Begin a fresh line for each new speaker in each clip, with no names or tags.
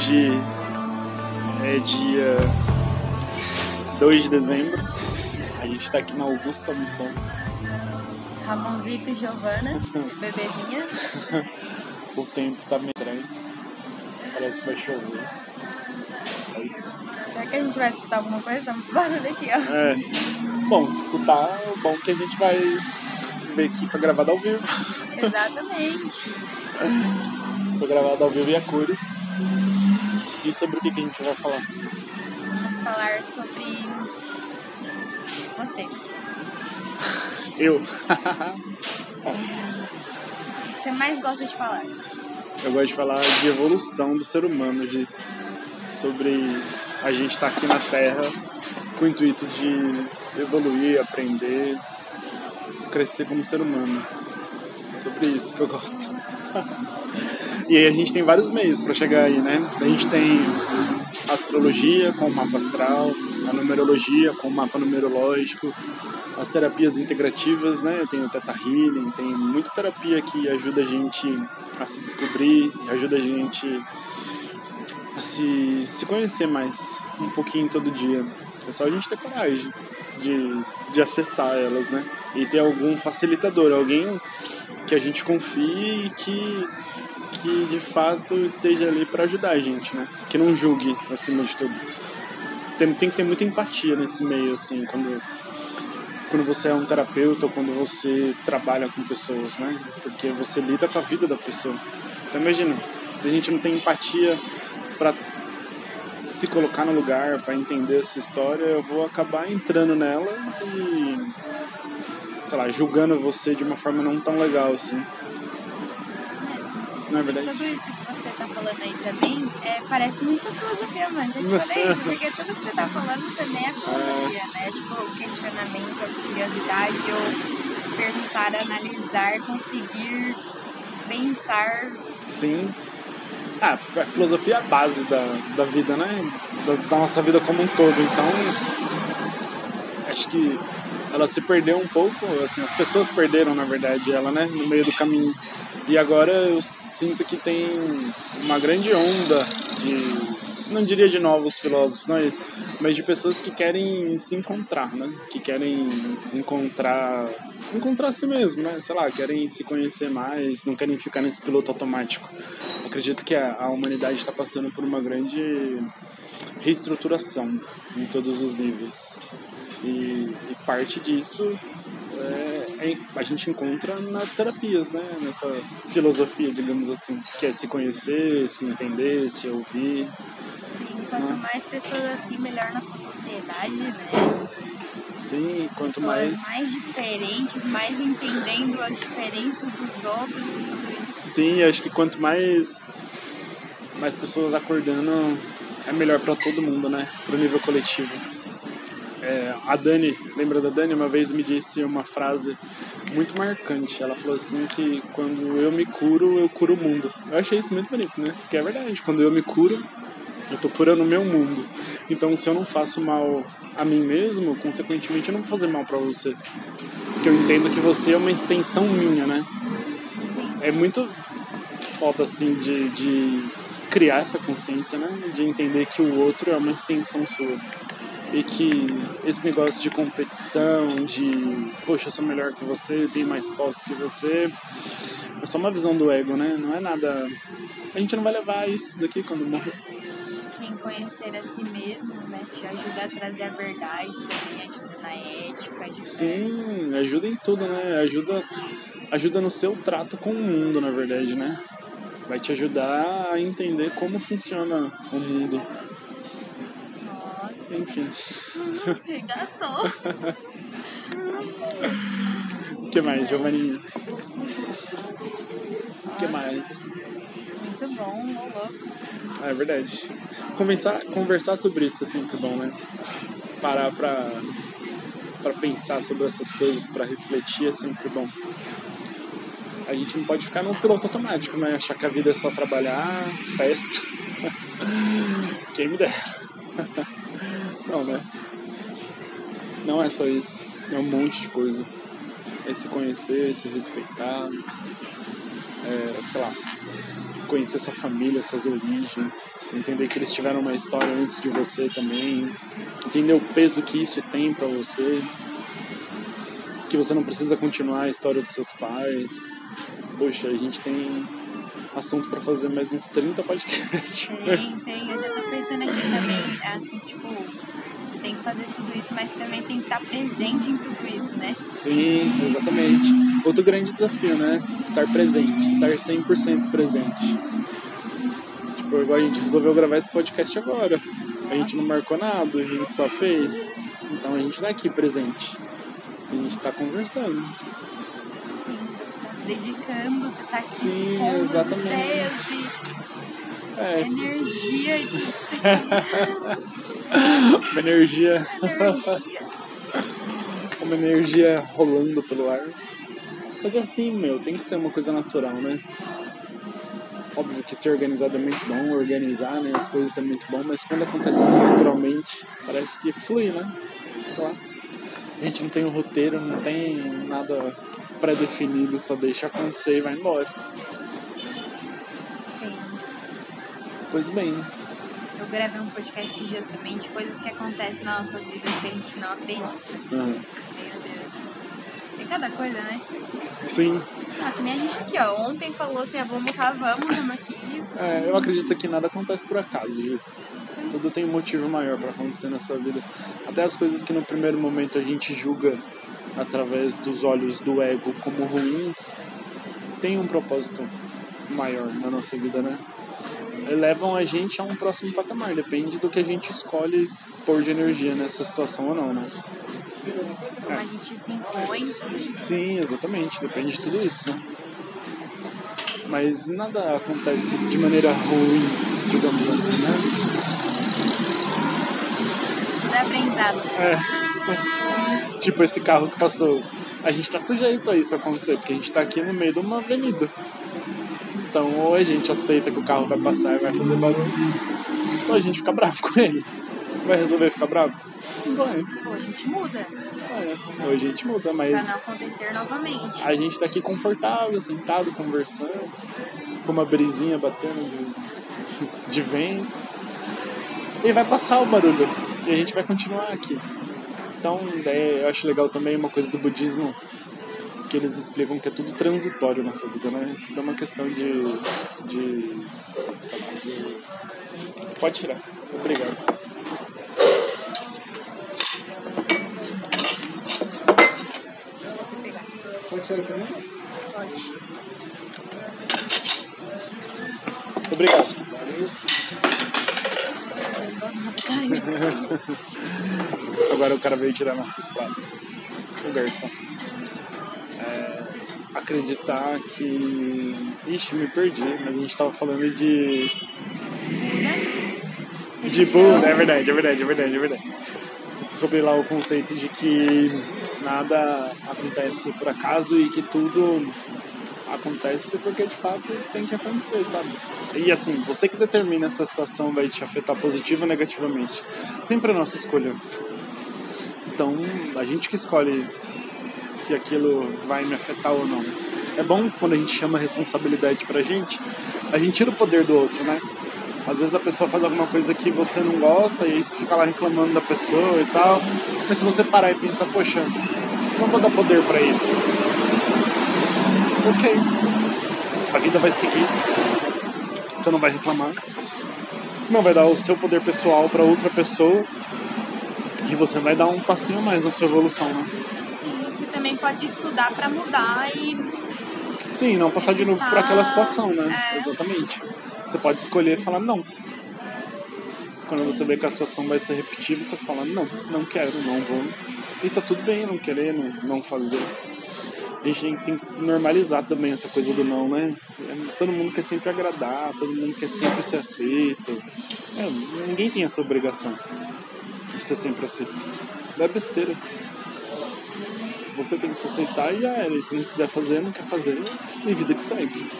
Hoje é dia 2 de dezembro. A gente tá aqui na Augusta Missão.
Ramonzito e Giovana, bebezinha.
O tempo tá meio estranho. Parece que vai chover.
Será que a gente vai escutar alguma coisa? Barulho aqui, ó.
É. Bom, se escutar, o bom é que a gente vai ver aqui pra gravado ao vivo.
Exatamente.
Foi gravado ao vivo e a cores. E sobre o que, que a gente vai falar?
Vamos falar sobre você.
Eu.
O que você mais gosta de falar?
Eu gosto de falar de evolução do ser humano, de, sobre a gente estar aqui na Terra com o intuito de evoluir, aprender, crescer como ser humano. Sobre isso que eu gosto. e aí a gente tem vários meios para chegar aí, né? A gente tem a astrologia com o mapa astral, a numerologia com o mapa numerológico, as terapias integrativas, né? Tem o Theta Healing, tem muita terapia que ajuda a gente a se descobrir, ajuda a gente a se, se conhecer mais um pouquinho todo dia. É só a gente ter coragem de, de acessar elas, né? E ter algum facilitador, alguém que a gente confie e que, que de fato esteja ali para ajudar a gente, né? Que não julgue acima de tudo. Tem, tem que ter muita empatia nesse meio, assim, quando quando você é um terapeuta ou quando você trabalha com pessoas, né? Porque você lida com a vida da pessoa. Então imagina, se a gente não tem empatia para se colocar no lugar, para entender essa história, eu vou acabar entrando nela e sei lá, julgando você de uma forma não tão legal assim. Não é verdade?
Tudo isso que você tá falando aí também é, parece muito a filosofia, mano. Já te falei isso, porque tudo que você tá falando também é filosofia, né? Tipo, o questionamento, a curiosidade, ou se perguntar, analisar, conseguir pensar.
Sim. Ah, a filosofia é a base da, da vida, né? Da, da nossa vida como um todo. Então, acho que ela se perdeu um pouco, assim, as pessoas perderam, na verdade, ela, né? No meio do caminho. E agora eu sinto que tem uma grande onda de, não diria de novos filósofos, não é isso, mas de pessoas que querem se encontrar, né? Que querem encontrar, encontrar si mesmo, né? Sei lá, querem se conhecer mais, não querem ficar nesse piloto automático. Acredito que a, a humanidade está passando por uma grande reestruturação em todos os níveis. E, e parte disso é, é, a gente encontra nas terapias, né? Nessa filosofia, digamos assim, que é se conhecer, se entender, se ouvir.
Sim, quanto mais pessoas assim, melhor nossa sociedade, né?
Sim, quanto
pessoas
mais.
mais diferentes, mais entendendo as diferenças dos outros e tudo isso.
Sim, acho que quanto mais mais pessoas acordando, é melhor para todo mundo, né? Pro nível coletivo. É, a Dani, lembra da Dani? Uma vez me disse uma frase muito marcante. Ela falou assim que quando eu me curo, eu curo o mundo. Eu achei isso muito bonito, né? Porque é verdade. Quando eu me curo, eu tô curando o meu mundo. Então, se eu não faço mal a mim mesmo, consequentemente eu não vou fazer mal para você. Porque eu entendo que você é uma extensão minha, né?
Sim.
É muito foda, assim, de, de criar essa consciência, né? De entender que o outro é uma extensão sua e que esse negócio de competição, de poxa, eu sou melhor que você, eu tenho mais posse que você, é só uma visão do ego, né? Não é nada. A gente não vai levar isso daqui quando morrer.
Sim, conhecer a si mesmo, né? Te ajuda a trazer a verdade também, ajuda na ética, ajuda
Sim, ajuda em tudo, né? Ajuda, ajuda no seu trato com o mundo, na verdade, né? Vai te ajudar a entender como funciona o mundo. Enfim.
regaçou.
O que mais, Giovanninha? O que mais?
Muito bom, louco.
Ah, é verdade. Conversar, conversar sobre isso é sempre bom, né? Parar pra, pra pensar sobre essas coisas, pra refletir é sempre bom. A gente não pode ficar num piloto automático, né? Achar que a vida é só trabalhar, festa. Quem me dera. Não, né? Não é só isso. É um monte de coisa. É se conhecer, se respeitar. É, sei lá. conhecer sua família, suas origens, entender que eles tiveram uma história antes de você também, entender o peso que isso tem para você, que você não precisa continuar a história dos seus pais. Poxa, a gente tem assunto para fazer mais uns 30 podcasts.
Tem, tem. Eu já tô pensando aqui também, assim, tipo, tem que fazer tudo isso, mas também tem que estar presente em tudo isso, né?
Sim, exatamente. Outro grande desafio, né? Estar presente, estar 100% presente. Tipo, igual a gente resolveu gravar esse podcast agora. A gente não marcou nada, a gente só fez. Então a gente tá aqui presente. A gente tá conversando.
Sim, você tá se dedicando, você tá aqui
Sim, exatamente.
ideias de
É,
energia e tudo isso
uma energia,
energia.
uma energia rolando pelo ar. Mas assim, meu, tem que ser uma coisa natural, né? Óbvio que ser organizado é muito bom, organizar né, as coisas é muito bom, mas quando acontece assim naturalmente, parece que flui, né? Sei lá. A gente não tem um roteiro, não tem nada pré-definido, só deixa acontecer e vai embora. Pois bem,
Eu gravei um podcast esses dias também de coisas que acontecem nas nossas vidas que a gente não acredita.
ah,
Meu Deus. Tem cada coisa, né?
sim,
Ah, que nem a gente aqui, ó. Ontem falou assim, ah, vamos almoçar, vamos, estamos aqui.
é, eu acredito que nada acontece por acaso, viu? Tudo tem um motivo maior pra acontecer na sua vida. Até as coisas que no primeiro momento a gente julga através dos olhos do ego como ruim, tem um propósito maior na nossa vida, né? Levam a gente a um próximo patamar, depende do que a gente escolhe pôr de energia nessa situação ou não, né?
Sim. Como a gente se impõe.
Sim, exatamente, depende de tudo isso, né? Mas nada acontece de maneira ruim, digamos assim, né?
Tudo é aprendizado.
É. Tipo esse carro que passou. A gente tá sujeito a isso acontecer, porque a gente tá aqui no meio de uma avenida. Então, ou a gente aceita que o carro vai passar e vai fazer barulho, ou a gente fica bravo com ele. Vai resolver ficar bravo? Não vai.
Pô, a gente muda
É. Ou a gente muda,
pra
mas
não acontecer novamente.
a gente tá aqui confortável, sentado, conversando, com uma brisinha batendo de, de vento. E vai passar o barulho. E a gente vai continuar aqui. Então, daí eu acho legal também uma coisa do budismo que eles explicam que é tudo transitório nessa vida, né? Tudo é uma questão de. de. de... Pode tirar. Obrigado. Pode tirar também?
Pode.
Obrigado. Agora o cara veio tirar nossos pratos. O garçom. Acreditar que. Ixi, me perdi, mas a gente tava falando de. De Buda, é verdade, é verdade, é verdade, é verdade. Sobre lá o conceito de que nada acontece por acaso e que tudo acontece porque de fato tem que acontecer, sabe? E assim, você que determina se a situação vai te afetar positiva ou negativamente. Sempre é nossa escolha. Então, a gente que escolhe se aquilo vai me afetar ou não. É bom quando a gente chama a responsabilidade pra gente, a gente tira o poder do outro, né? Às vezes a pessoa faz alguma coisa que você não gosta e aí você fica lá reclamando da pessoa e tal. Mas se você parar e pensar, poxa, não vou dar poder pra isso. Ok. A vida vai seguir. Você não vai reclamar. Não vai dar o seu poder pessoal pra outra pessoa. E você vai dar um passinho a mais na sua evolução, né?
Pode estudar pra mudar e
Sim, não passar de novo por aquela situação, né?
É.
Exatamente. Você pode escolher e falar não. Quando você vê que a situação vai se repetir, você fala não, não quero, não vou. E tá tudo bem não querer, não, não fazer. A gente tem que normalizar também essa coisa do não, né? Todo mundo quer sempre agradar, todo mundo quer sempre ser aceito. É, ninguém tem essa obrigação de ser sempre aceito. É besteira. Você tem que se aceitar e já era. E se não quiser fazer, não quer fazer, e vida que segue.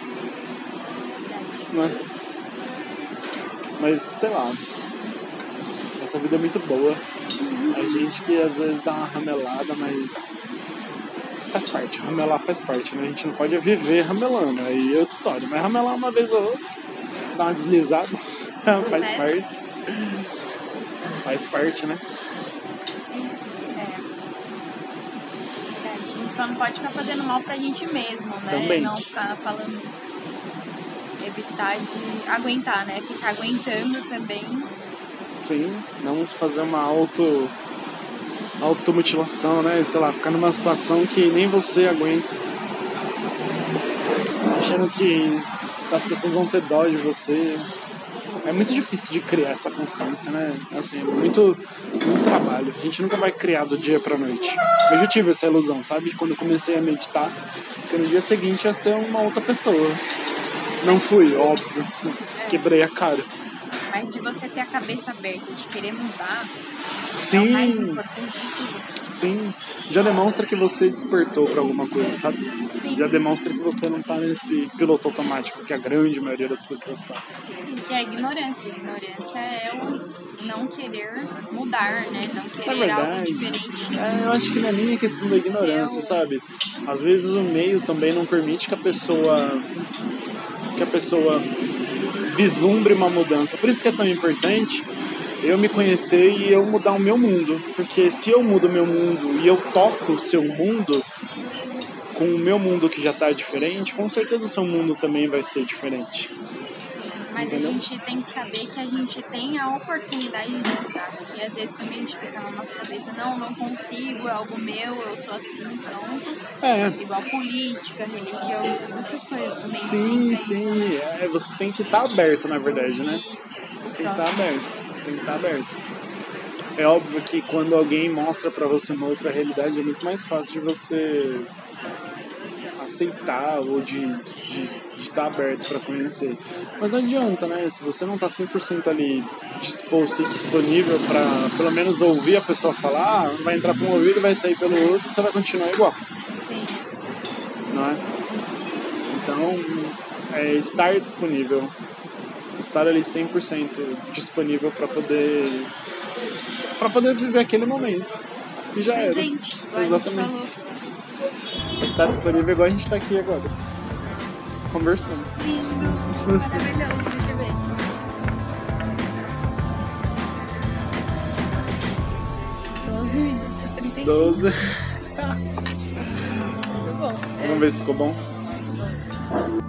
Não é? Mas sei lá. Essa vida é muito boa. A gente que às vezes dá uma ramelada, mas faz parte. Ramelar faz parte, né? A gente não pode viver ramelando. Aí é outra história. Mas ramelar uma vez ou outra dar uma deslizada. Faz parte. Faz parte, né?
É. É, a gente só não pode ficar fazendo mal pra gente mesmo, né?
Também.
Não ficar falando. Evitar de aguentar, né? Ficar aguentando também.
Sim, não fazer uma auto automutilação, né? Sei lá, ficar numa situação que nem você aguenta. Achando que as pessoas vão ter dó de você. É muito difícil de criar essa consciência, né? Assim, é muito, muito trabalho. A gente nunca vai criar do dia pra noite. Eu já tive essa ilusão, sabe? Quando eu comecei a meditar, que no dia seguinte ia ser uma outra pessoa. Não fui, óbvio. Quebrei a cara.
Mas de você ter a cabeça aberta, de querer mudar, é o mais
Sim,
importante de tudo.
sim. Já demonstra que você despertou pra alguma coisa, sabe?
Sim.
Já demonstra que você não tá nesse piloto automático que a grande maioria das pessoas tá.
Que é a ignorância. A ignorância é o não querer mudar, né? Não
Na
querer algo
verdade,
diferente.
é, eu acho que não é nem a questão da ignorância,
Seu-
sabe? Às vezes o meio também não permite que a pessoa que a pessoa vislumbre uma mudança. Por isso que é tão importante eu me conhecer e eu mudar o meu mundo. Porque se eu mudo o meu mundo e eu toco o seu mundo com o meu mundo que já tá diferente, com certeza o seu mundo também vai ser diferente.
Mas
Entendeu?
a gente tem que saber que a gente tem a oportunidade de mudar. Que às vezes também a gente fica na nossa cabeça, não, não consigo, é algo meu, eu sou assim, pronto.
É,
Igual política, religião, todas essas coisas também.
sim, sim. É, você tem que estar aberto, na verdade, né? Tem que estar
próximo.
aberto. Tem que estar aberto. É óbvio que quando alguém mostra pra você uma outra realidade é muito mais fácil de você aceitar ou de estar aberto pra conhecer. Mas não adianta, né? Se você não tá 100% ali disposto e disponível pra pelo menos ouvir a pessoa falar, ah, vai entrar por um ouvido e vai sair pelo outro, você vai continuar igual,
Sim,
não é? Então, é estar disponível, estar ali 100% disponível pra poder para poder viver aquele momento. E já era.
presente,
Exatamente. Está disponível igual a gente tá aqui agora. Conversando.
Lindo, maravilhoso, deixa eu ver. Doze minutos e 35.
12.
Muito bom.
Vamos ver se ficou bom.
Muito bom.